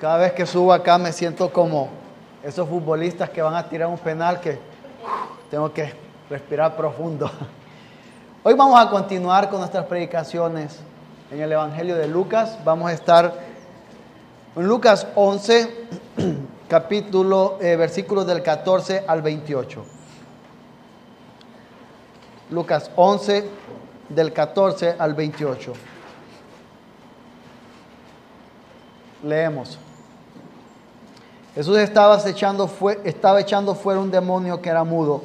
Cada vez que subo acá me siento como esos futbolistas que van a tirar un penal que tengo que respirar profundo. Hoy vamos a continuar con nuestras predicaciones en el Evangelio de Lucas. Vamos a estar en Lucas 11, capítulo, eh, versículos del 14 al 28. Lucas 11, del 14 al 28. Leemos. Jesús estaba echando, estaba echando fuera un demonio que era mudo.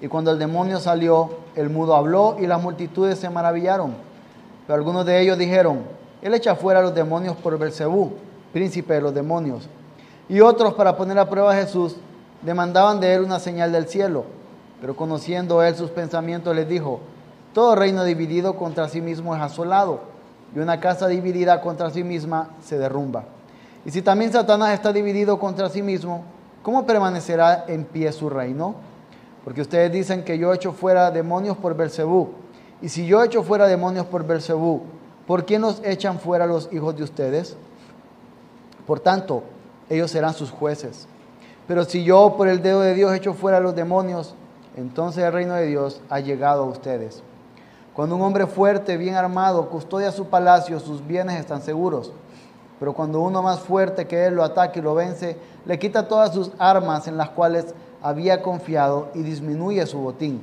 Y cuando el demonio salió, el mudo habló y las multitudes se maravillaron. Pero algunos de ellos dijeron, Él echa fuera a los demonios por Belcebú, príncipe de los demonios. Y otros, para poner a prueba a Jesús, demandaban de él una señal del cielo. Pero conociendo él sus pensamientos, les dijo, todo reino dividido contra sí mismo es asolado, y una casa dividida contra sí misma se derrumba. Y si también Satanás está dividido contra sí mismo, ¿cómo permanecerá en pie su reino? Porque ustedes dicen que yo echo fuera demonios por Belcebú. Y si yo echo fuera demonios por Belcebú, ¿por qué nos echan fuera los hijos de ustedes? Por tanto, ellos serán sus jueces. Pero si yo por el dedo de Dios echo fuera los demonios, entonces el reino de Dios ha llegado a ustedes. Cuando un hombre fuerte, bien armado, custodia su palacio, sus bienes están seguros. Pero cuando uno más fuerte que él lo ataca y lo vence, le quita todas sus armas en las cuales había confiado y disminuye su botín.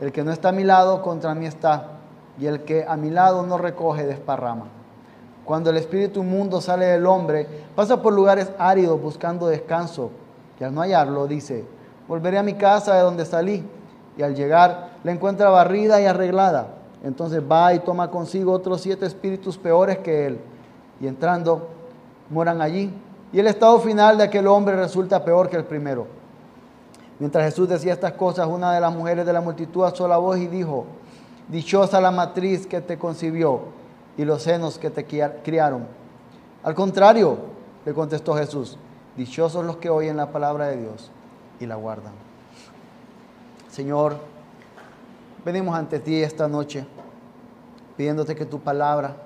El que no está a mi lado, contra mí está, y el que a mi lado no recoge, desparrama. Cuando el espíritu inmundo sale del hombre, pasa por lugares áridos buscando descanso, y al no hallarlo, dice, volveré a mi casa de donde salí, y al llegar la encuentra barrida y arreglada. Entonces va y toma consigo otros siete espíritus peores que él y entrando moran allí. Y el estado final de aquel hombre resulta peor que el primero. Mientras Jesús decía estas cosas, una de las mujeres de la multitud alzó la voz y dijo, Dichosa la matriz que te concibió y los senos que te criaron. Al contrario, le contestó Jesús, dichosos los que oyen la palabra de Dios y la guardan. Señor, venimos ante ti esta noche pidiéndote que tu palabra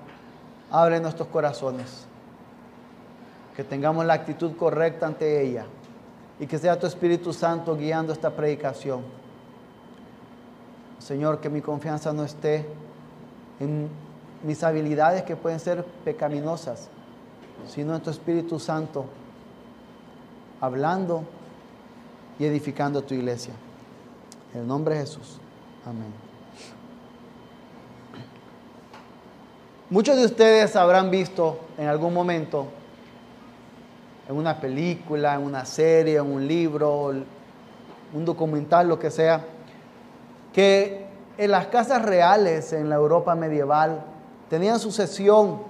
abre nuestros corazones, que tengamos la actitud correcta ante ella y que sea tu Espíritu Santo guiando esta predicación. Señor, que mi confianza no esté en mis habilidades que pueden ser pecaminosas, sino en tu Espíritu Santo hablando y edificando tu iglesia. En el nombre de Jesús. Amén. Muchos de ustedes habrán visto en algún momento, en una película, en una serie, en un libro, un documental, lo que sea, que en las casas reales en la Europa medieval tenían sucesión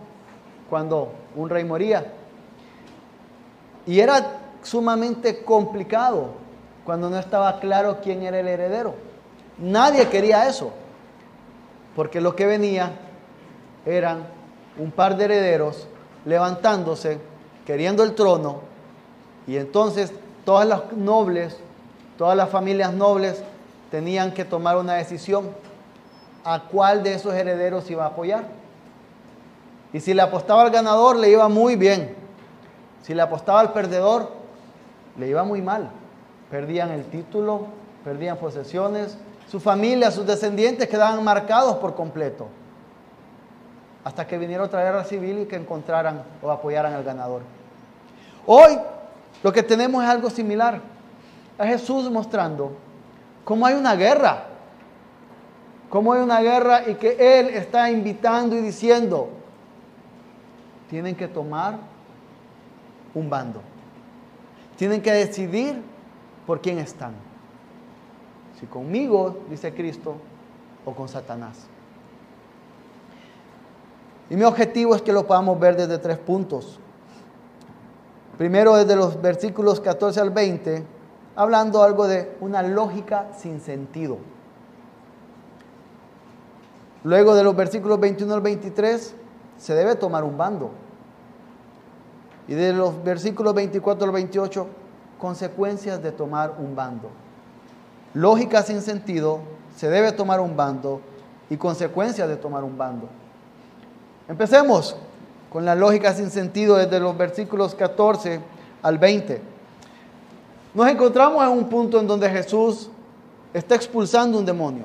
cuando un rey moría. Y era sumamente complicado cuando no estaba claro quién era el heredero. Nadie quería eso, porque lo que venía eran un par de herederos levantándose, queriendo el trono, y entonces todas las nobles, todas las familias nobles tenían que tomar una decisión a cuál de esos herederos iba a apoyar. Y si le apostaba al ganador, le iba muy bien. Si le apostaba al perdedor, le iba muy mal. Perdían el título, perdían posesiones, su familia, sus descendientes quedaban marcados por completo hasta que viniera otra guerra civil y que encontraran o apoyaran al ganador. Hoy lo que tenemos es algo similar. A Jesús mostrando cómo hay una guerra, cómo hay una guerra y que Él está invitando y diciendo, tienen que tomar un bando. Tienen que decidir por quién están. Si conmigo, dice Cristo, o con Satanás. Y mi objetivo es que lo podamos ver desde tres puntos. Primero, desde los versículos 14 al 20, hablando algo de una lógica sin sentido. Luego de los versículos 21 al 23, se debe tomar un bando. Y de los versículos 24 al 28, consecuencias de tomar un bando. Lógica sin sentido, se debe tomar un bando y consecuencias de tomar un bando. Empecemos con la lógica sin sentido desde los versículos 14 al 20. Nos encontramos en un punto en donde Jesús está expulsando un demonio.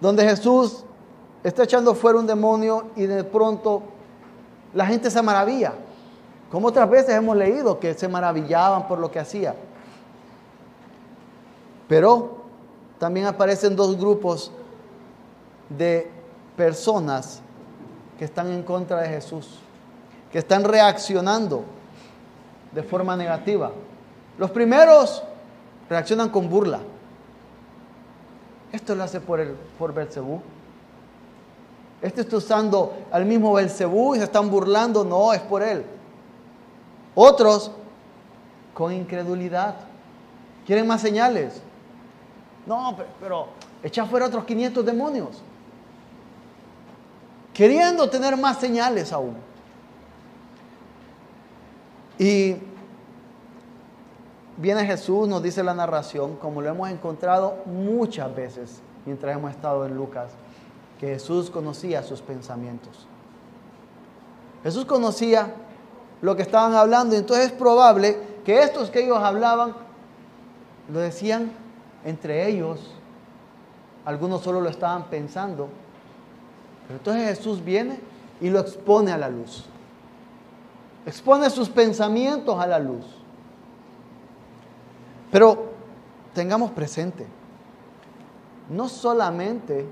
Donde Jesús está echando fuera un demonio y de pronto la gente se maravilla. Como otras veces hemos leído que se maravillaban por lo que hacía. Pero también aparecen dos grupos de personas que están en contra de Jesús, que están reaccionando de forma negativa. Los primeros reaccionan con burla. Esto lo hace por, el, por Belcebú. Este está usando al mismo Belcebú y se están burlando. No, es por él. Otros con incredulidad. Quieren más señales. No, pero, echa fuera otros 500 demonios. Queriendo tener más señales aún. Y viene Jesús, nos dice la narración, como lo hemos encontrado muchas veces mientras hemos estado en Lucas, que Jesús conocía sus pensamientos. Jesús conocía lo que estaban hablando entonces es probable que estos que ellos hablaban lo decían entre ellos, algunos solo lo estaban pensando, pero entonces Jesús viene y lo expone a la luz. Expone sus pensamientos a la luz. Pero tengamos presente, no solamente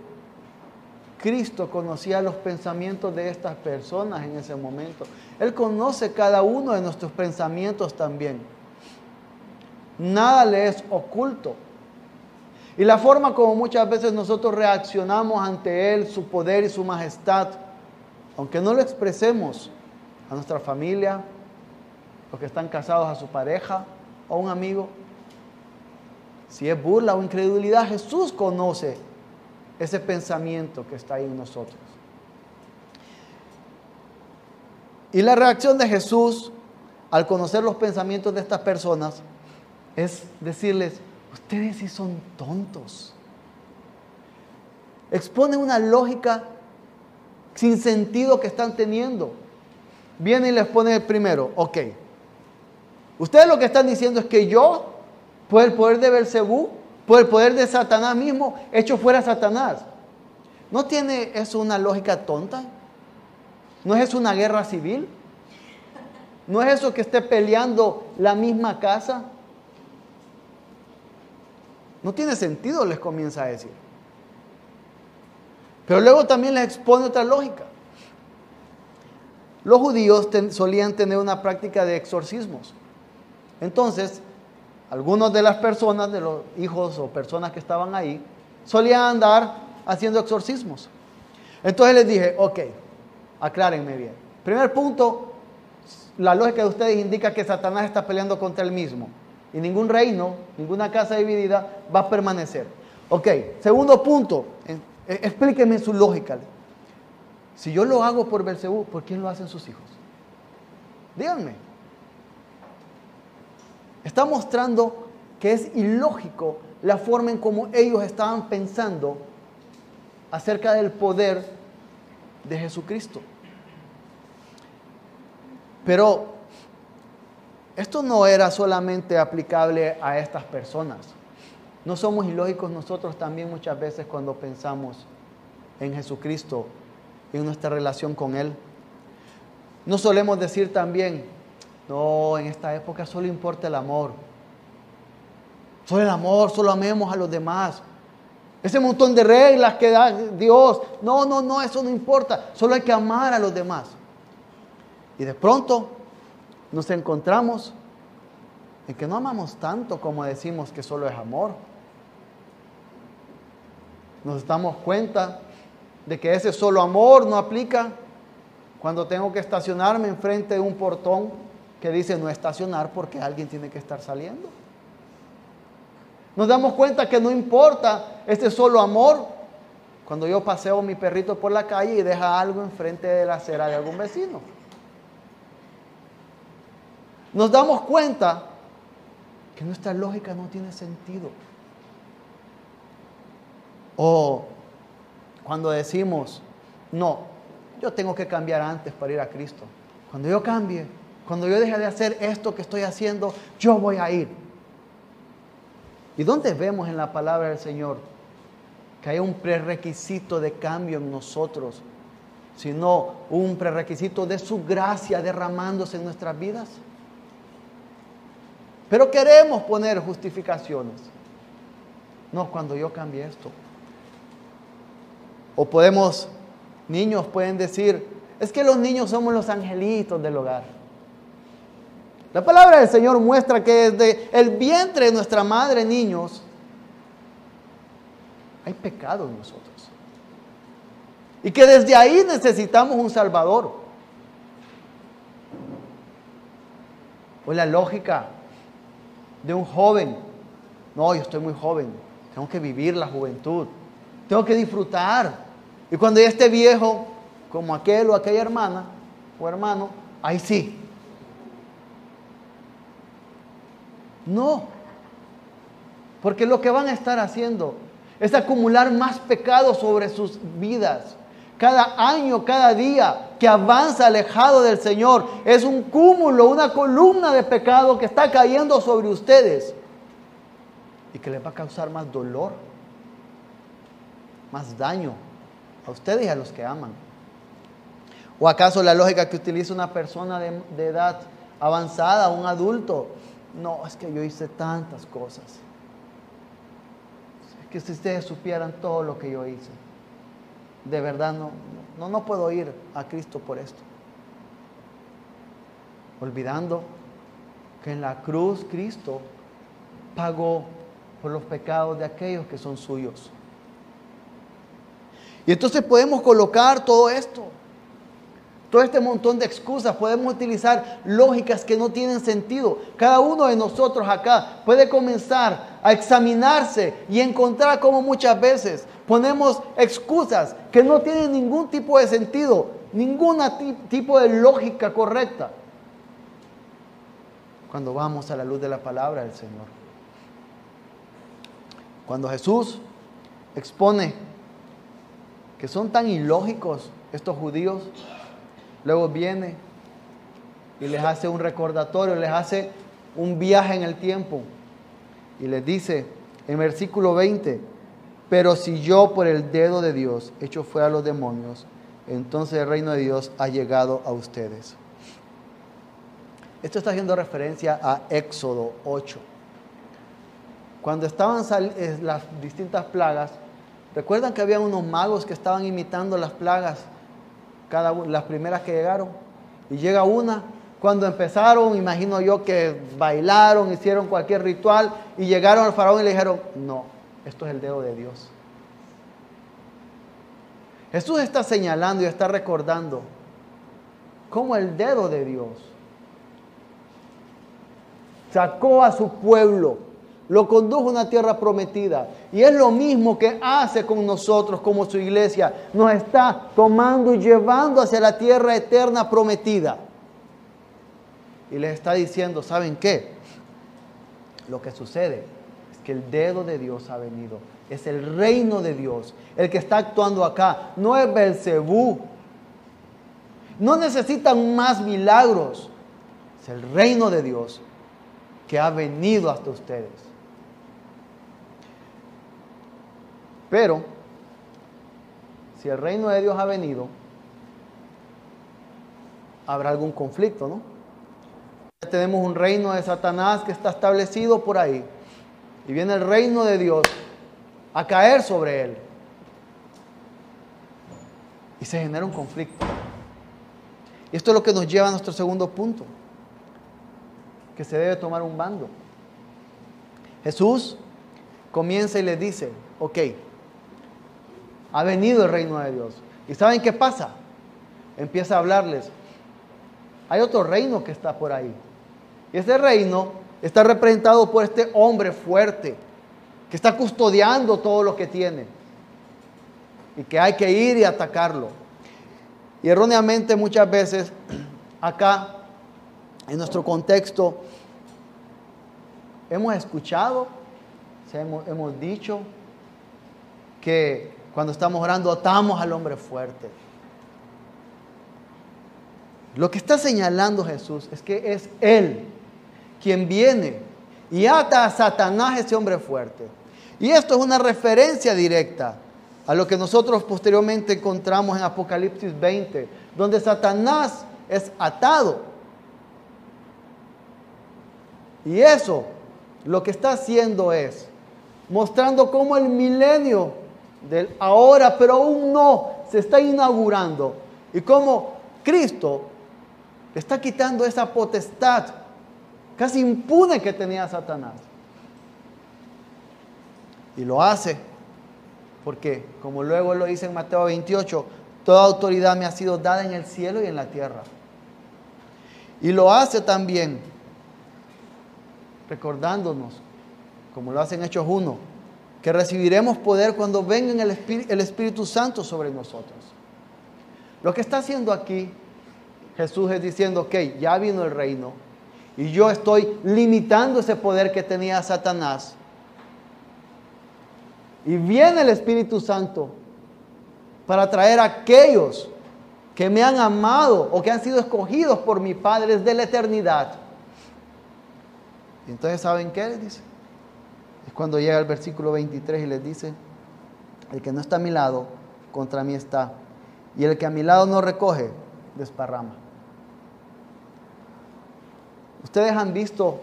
Cristo conocía los pensamientos de estas personas en ese momento, Él conoce cada uno de nuestros pensamientos también. Nada le es oculto. Y la forma como muchas veces nosotros reaccionamos ante Él, su poder y su majestad, aunque no lo expresemos a nuestra familia, los que están casados a su pareja o a un amigo, si es burla o incredulidad, Jesús conoce ese pensamiento que está ahí en nosotros. Y la reacción de Jesús al conocer los pensamientos de estas personas es decirles, ustedes sí son tontos. Expone una lógica sin sentido que están teniendo. Viene y les pone primero, ok. Ustedes lo que están diciendo es que yo, por el poder de Belcebú, por el poder de Satanás mismo, hecho fuera Satanás. ¿No tiene eso una lógica tonta? ¿No es eso una guerra civil? ¿No es eso que esté peleando la misma casa? No tiene sentido, les comienza a decir. Pero luego también les expone otra lógica. Los judíos solían tener una práctica de exorcismos. Entonces, algunas de las personas, de los hijos o personas que estaban ahí, solían andar haciendo exorcismos. Entonces les dije, ok, aclárenme bien. Primer punto, la lógica de ustedes indica que Satanás está peleando contra él mismo y ningún reino, ninguna casa dividida va a permanecer. Ok, segundo punto, explíqueme su lógica. Si yo lo hago por Belcebú, ¿por quién lo hacen sus hijos? Díganme. Está mostrando que es ilógico la forma en cómo ellos estaban pensando acerca del poder de Jesucristo. Pero esto no era solamente aplicable a estas personas. No somos ilógicos nosotros también muchas veces cuando pensamos en Jesucristo y en nuestra relación con Él. No solemos decir también, no, en esta época solo importa el amor. Solo el amor, solo amemos a los demás. Ese montón de reglas que da Dios. No, no, no, eso no importa. Solo hay que amar a los demás. Y de pronto nos encontramos en que no amamos tanto como decimos que solo es amor. Nos damos cuenta de que ese solo amor no aplica cuando tengo que estacionarme enfrente de un portón que dice no estacionar porque alguien tiene que estar saliendo. Nos damos cuenta que no importa este solo amor cuando yo paseo mi perrito por la calle y deja algo enfrente de la acera de algún vecino. Nos damos cuenta que nuestra lógica no tiene sentido. O cuando decimos, no, yo tengo que cambiar antes para ir a Cristo. Cuando yo cambie, cuando yo deje de hacer esto que estoy haciendo, yo voy a ir. ¿Y dónde vemos en la palabra del Señor que hay un prerequisito de cambio en nosotros, sino un prerequisito de su gracia derramándose en nuestras vidas? Pero queremos poner justificaciones. No, cuando yo cambie esto. O podemos, niños pueden decir, es que los niños somos los angelitos del hogar. La palabra del Señor muestra que desde el vientre de nuestra madre, niños, hay pecado en nosotros. Y que desde ahí necesitamos un Salvador. O la lógica de un joven. No, yo estoy muy joven. Tengo que vivir la juventud. Tengo que disfrutar. Y cuando ya esté viejo, como aquel o aquella hermana o hermano, ahí sí. No. Porque lo que van a estar haciendo es acumular más pecados sobre sus vidas. Cada año, cada día que avanza alejado del Señor es un cúmulo, una columna de pecado que está cayendo sobre ustedes y que les va a causar más dolor, más daño a ustedes y a los que aman. ¿O acaso la lógica que utiliza una persona de, edad avanzada, un adulto? No, es que yo hice tantas cosas. Es que si ustedes supieran todo lo que yo hice, de verdad no, no, no puedo ir a Cristo por esto. Olvidando que en la cruz Cristo pagó por los pecados de aquellos que son suyos. Y entonces podemos colocar todo esto todo este montón de excusas, podemos utilizar lógicas que no tienen sentido. Cada uno de nosotros acá puede comenzar a examinarse y encontrar cómo muchas veces ponemos excusas que no tienen ningún tipo de sentido, ningún tipo de lógica correcta. Cuando vamos a la luz de la palabra del Señor. Cuando Jesús expone que son tan ilógicos estos judíos, Luego viene y les hace un recordatorio, les hace un viaje en el tiempo. Y les dice en versículo 20, pero si yo por el dedo de Dios echo fuera a los demonios, entonces el reino de Dios ha llegado a ustedes. Esto está haciendo referencia a Éxodo 8. Cuando estaban eh, las distintas plagas, recuerdan que había unos magos que estaban imitando las plagas cada las primeras que llegaron. Y llega una, cuando empezaron, imagino yo que bailaron, hicieron cualquier ritual y llegaron al faraón y le dijeron, no, esto es el dedo de Dios. Jesús está señalando y está recordando cómo el dedo de Dios sacó a su pueblo lo condujo a una tierra prometida. Y es lo mismo que hace con nosotros como su iglesia. Nos está tomando y llevando hacia la tierra eterna prometida. Y les está diciendo, ¿saben qué? Lo que sucede que el dedo de Dios ha venido. Es el reino de Dios el que está actuando acá. No es Belcebú. No necesitan más milagros. Es el reino de Dios que ha venido hasta ustedes. Pero, si el reino de Dios ha venido, habrá algún conflicto, ¿no? Tenemos un reino de Satanás que está establecido por ahí. Y viene el reino de Dios a caer sobre él. Y se genera un conflicto. Y esto es lo que nos lleva a nuestro segundo punto, que se debe tomar un bando. Jesús comienza y le dice, ok, ha venido el reino de Dios. ¿Y saben qué pasa? Empieza a hablarles. Hay otro reino que está por ahí. Y ese reino está representado por este hombre fuerte que está custodiando todo lo que tiene. Y que hay que ir y atacarlo. Y erróneamente muchas veces acá, en nuestro contexto, hemos escuchado, hemos, dicho que cuando estamos orando, atamos al hombre fuerte. Lo que está señalando Jesús es que es Él quien viene y ata a Satanás, ese hombre fuerte. Y esto es una referencia directa a lo que nosotros posteriormente encontramos en Apocalipsis 20, donde Satanás es atado. Y eso lo que está haciendo es mostrando cómo el milenio del ahora, pero aún no, se está inaugurando. Y cómo Cristo está quitando esa potestad casi impune que tenía Satanás. Y lo hace porque, como luego lo dice en Mateo 28, toda autoridad me ha sido dada en el cielo y en la tierra. Y lo hace también recordándonos, como lo hace en Hechos 1, que recibiremos poder cuando venga el Espíritu, el Espíritu Santo sobre nosotros. Lo que está haciendo aquí Jesús es diciendo, ok, ya vino el reino y yo estoy limitando ese poder que tenía Satanás y viene el Espíritu Santo para traer a aquellos que me han amado o que han sido escogidos por mi Padre desde la eternidad. Y entonces, ¿saben qué les dice? Es cuando llega el versículo 23 y les dice, el que no está a mi lado, contra mí está. Y el que a mi lado no recoge, desparrama. Ustedes han visto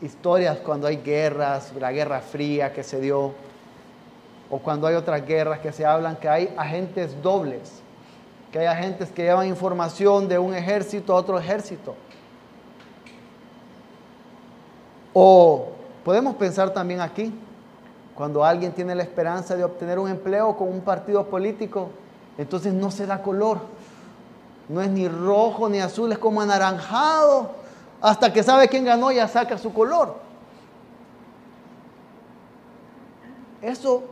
historias cuando hay guerras, la guerra fría que se dio, o cuando hay otras guerras que se hablan que hay agentes dobles, que hay agentes que llevan información de un ejército a otro ejército. O podemos pensar también aquí, cuando alguien tiene la esperanza de obtener un empleo con un partido político, entonces no se da color. No es ni rojo ni azul, es como anaranjado. Hasta que sabe quién ganó ya saca su color. Eso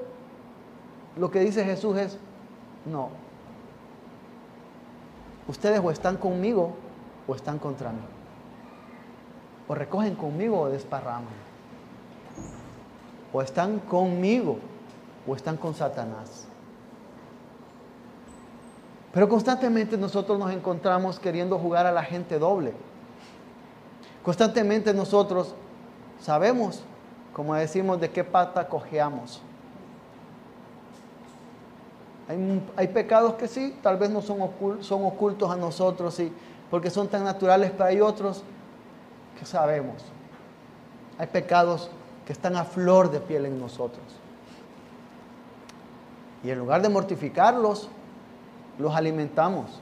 lo que dice Jesús es, no, ustedes o están conmigo o están contra mí. O recogen conmigo o desparraman. O están conmigo o están con Satanás. Pero constantemente nosotros nos encontramos queriendo jugar a la gente doble. Constantemente nosotros sabemos, como decimos, de qué pata cojeamos. Hay, pecados que sí, tal vez no son, ocultos a nosotros, sí, porque son tan naturales, pero hay otros que sabemos. Hay pecados que están a flor de piel en nosotros. Y en lugar de mortificarlos, los alimentamos.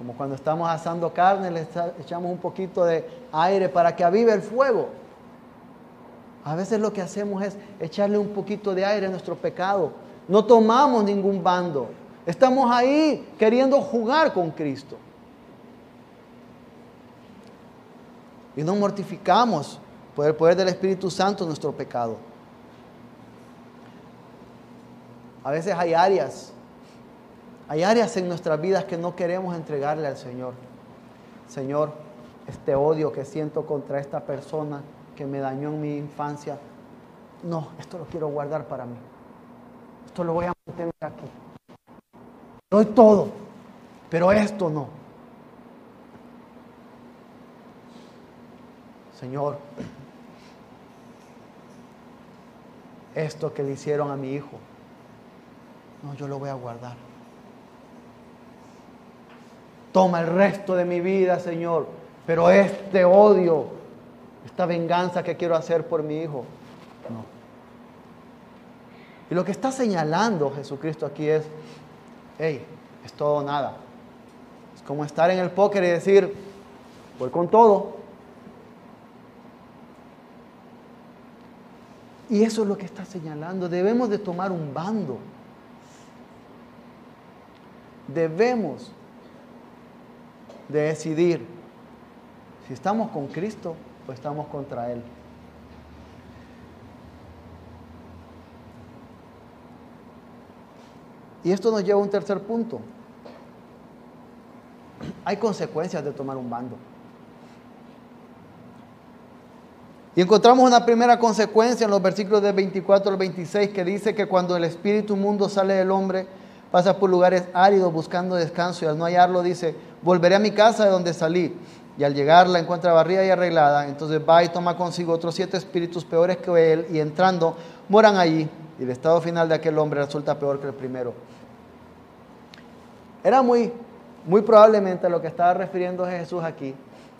Como cuando estamos asando carne, le echamos un poquito de aire para que avive el fuego. A veces lo que hacemos es echarle un poquito de aire a nuestro pecado. No tomamos ningún bando. Estamos ahí queriendo jugar con Cristo. Y no mortificamos por el poder del Espíritu Santo nuestro pecado. A veces hay áreas, hay áreas en nuestras vidas que no queremos entregarle al Señor. Señor, este odio que siento contra esta persona, que me dañó en mi infancia. No, esto lo quiero guardar para mí. Esto lo voy a mantener aquí. Doy todo, pero esto no. Señor, esto que le hicieron a mi hijo, no, yo lo voy a guardar. Toma el resto de mi vida, Señor, pero este odio esta venganza que quiero hacer por mi hijo. No. Y lo que está señalando Jesucristo aquí es, hey, es todo o nada. Es como estar en el póker y decir, voy con todo. Y eso es lo que está señalando. Debemos de tomar un bando. Debemos de decidir si estamos con Cristo estamos contra Él. Y esto nos lleva a un tercer punto. Hay consecuencias de tomar un bando. Y encontramos una primera consecuencia en los versículos de 24 al 26 que dice que cuando el espíritu mundo sale del hombre, pasa por lugares áridos buscando descanso y al no hallarlo dice, volveré a mi casa de donde salí. Y al llegar la encuentra barrida y arreglada, entonces va y toma consigo otros siete espíritus peores que él y entrando moran allí. Y el estado final de aquel hombre resulta peor que el primero. Era muy, muy probablemente lo que estaba refiriendo Jesús aquí,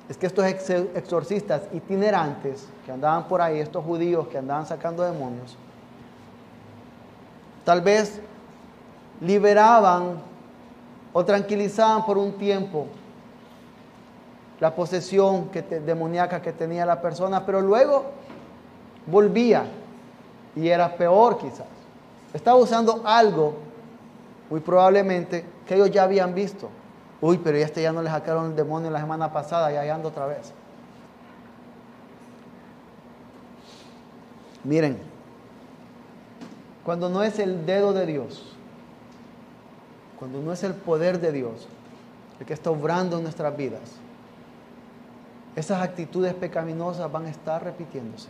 es que estos exorcistas itinerantes que andaban por ahí, estos judíos que andaban sacando demonios, tal vez liberaban o tranquilizaban por un tiempo la posesión demoníaca que tenía la persona, pero luego volvía y era peor quizás. Estaba usando algo, muy probablemente, que ellos ya habían visto. Uy, pero este ya no le sacaron el demonio la semana pasada, ya ando otra vez. Miren, cuando no es el dedo de Dios, cuando no es el poder de Dios el que está obrando en nuestras vidas, esas actitudes pecaminosas van a estar repitiéndose.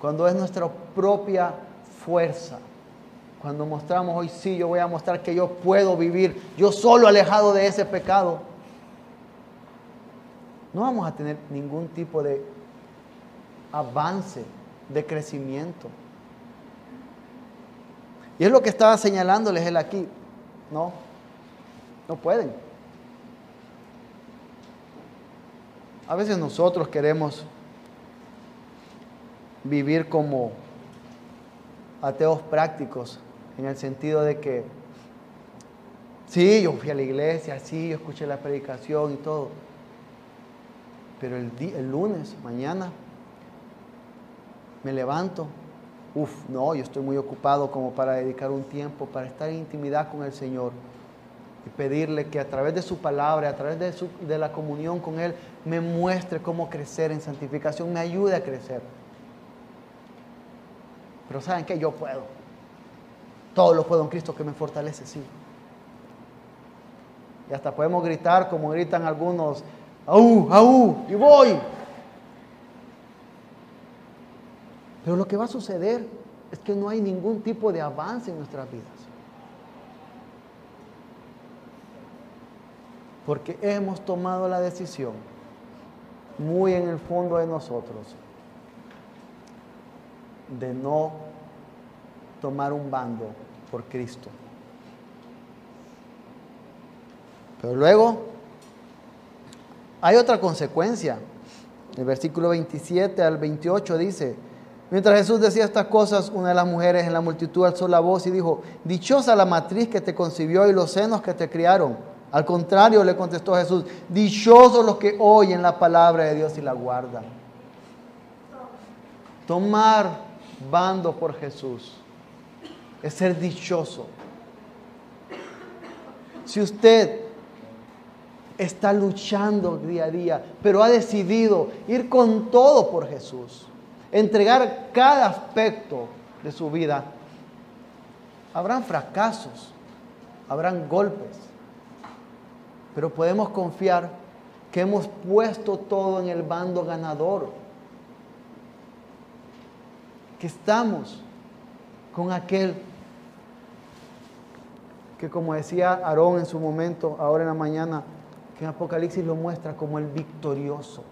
Cuando es nuestra propia fuerza, cuando mostramos hoy sí, yo voy a mostrar que yo puedo vivir, yo solo alejado de ese pecado, no vamos a tener ningún tipo de avance, de crecimiento. Y es lo que estaba señalándoles él aquí. No, no pueden. A veces nosotros queremos vivir como ateos prácticos, en el sentido de que, sí, yo fui a la iglesia, sí, yo escuché la predicación y todo, pero el, el lunes, mañana, me levanto, uff, no, yo estoy muy ocupado como para dedicar un tiempo para estar en intimidad con el Señor y pedirle que a través de su palabra, a través de, de la comunión con Él, me muestre cómo crecer en santificación, me ayude a crecer. Pero ¿saben qué? Yo puedo. Todo lo puedo en Cristo que me fortalece, sí. Y hasta podemos gritar como gritan algunos, ¡Aú, aú! Y voy. Pero lo que va a suceder es que no hay ningún tipo de avance en nuestras vidas. Porque hemos tomado la decisión, muy en el fondo de nosotros, de no tomar un bando por Cristo. Pero luego hay otra consecuencia. El versículo 27 al 28 dice, mientras Jesús decía estas cosas, una de las mujeres en la multitud alzó la voz y dijo, dichosa la matriz que te concibió y los senos que te criaron. Al contrario, le contestó Jesús, dichosos los que oyen la palabra de Dios y la guardan. Tomar bando por Jesús es ser dichoso. Si usted está luchando día a día, pero ha decidido ir con todo por Jesús, entregar cada aspecto de su vida, habrán fracasos, habrán golpes, pero podemos confiar que hemos puesto todo en el bando ganador, que estamos con aquel que como decía Aarón en su momento, ahora en la mañana, que en Apocalipsis lo muestra como el victorioso.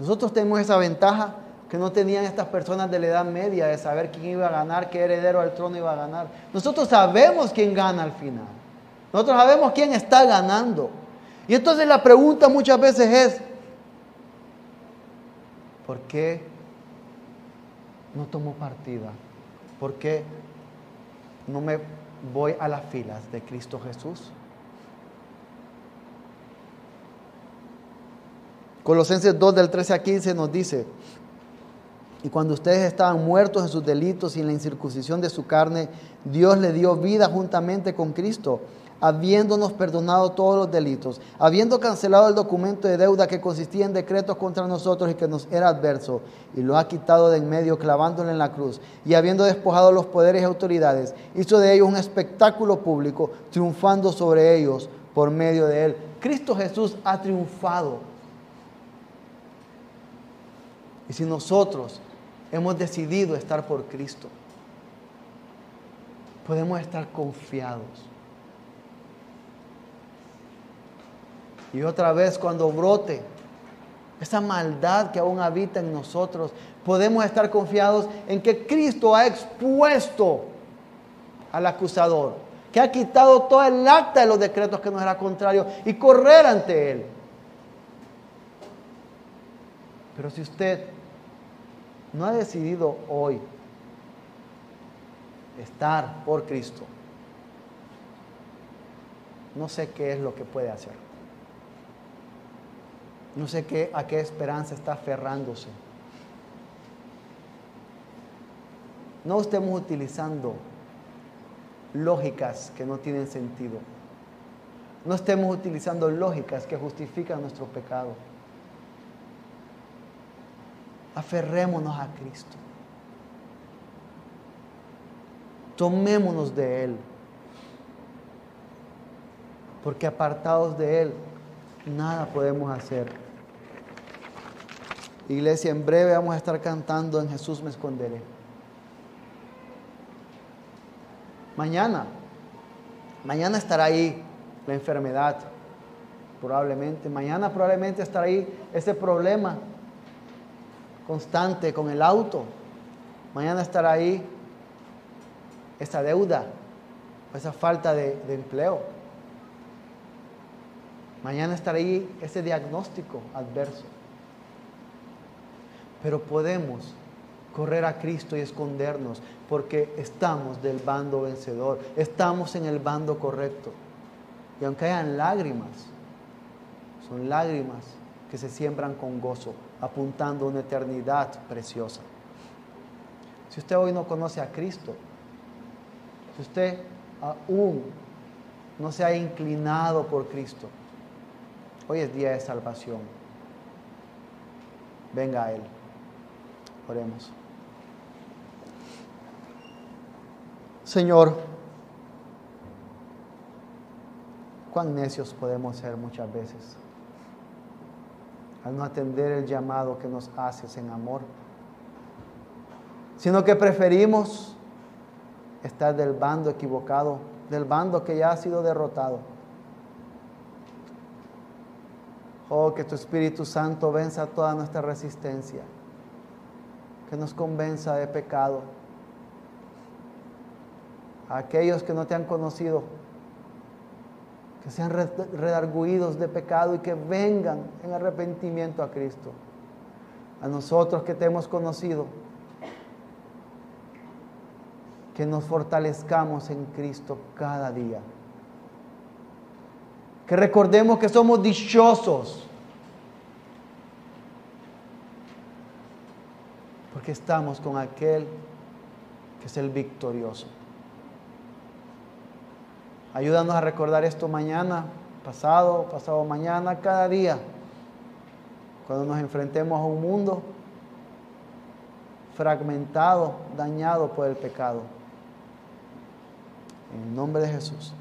Nosotros tenemos esa ventaja que no tenían estas personas de la Edad Media de saber quién iba a ganar, qué heredero al trono iba a ganar. Nosotros sabemos quién gana al final. Nosotros sabemos quién está ganando. Y entonces la pregunta muchas veces es, ¿por qué no tomo partida? ¿Por qué no me voy a las filas de Cristo Jesús. Colosenses 2 del 13 a 15 nos dice, y cuando ustedes estaban muertos en sus delitos y en la incircuncisión de su carne, Dios le dio vida juntamente con Cristo habiéndonos perdonado todos los delitos, habiendo cancelado el documento de deuda que consistía en decretos contra nosotros y que nos era adverso, y lo ha quitado de en medio clavándolo en la cruz, y habiendo despojado los poderes y autoridades, hizo de ellos un espectáculo público, triunfando sobre ellos por medio de él. Cristo Jesús ha triunfado. Y si nosotros hemos decidido estar por Cristo, podemos estar confiados. Y otra vez cuando brote esa maldad que aún habita en nosotros, podemos estar confiados en que Cristo ha expuesto al acusador, que ha quitado todo el acta de los decretos que nos era contrario y correr ante Él. Pero si usted no ha decidido hoy estar por Cristo, no sé qué es lo que puede hacer. No sé qué, a qué esperanza está aferrándose. No estemos utilizando lógicas que no tienen sentido. No estemos utilizando lógicas que justifican nuestro pecado. Aferrémonos a Cristo. Tomémonos de Él. Porque apartados de Él, nada podemos hacer. Iglesia, en breve vamos a estar cantando en Jesús me esconderé. Mañana, mañana estará ahí la enfermedad, probablemente. Mañana probablemente estará ahí ese problema constante con el auto. Mañana estará ahí esa deuda, esa falta de, de empleo. Mañana estará ahí ese diagnóstico adverso. Pero podemos correr a Cristo y escondernos porque estamos del bando vencedor, estamos en el bando correcto. Y aunque hayan lágrimas, son lágrimas que se siembran con gozo, apuntando a una eternidad preciosa. Si usted hoy no conoce a Cristo, si usted aún no se ha inclinado por Cristo, hoy es día de salvación. Venga a Él. Oremos. Señor, cuán necios podemos ser muchas veces al no atender el llamado que nos haces en amor, sino que preferimos estar del bando equivocado, del bando que ya ha sido derrotado. Oh, que tu Espíritu Santo venza toda nuestra resistencia que nos convenza de pecado. A aquellos que no te han conocido, que sean redarguidos de pecado y que vengan en arrepentimiento a Cristo. A nosotros que te hemos conocido, que nos fortalezcamos en Cristo cada día. Que recordemos que somos dichosos porque estamos con aquel que es el victorioso. Ayúdanos a recordar esto mañana, pasado, pasado mañana, cada día, cuando nos enfrentemos a un mundo fragmentado, dañado por el pecado. En el nombre de Jesús.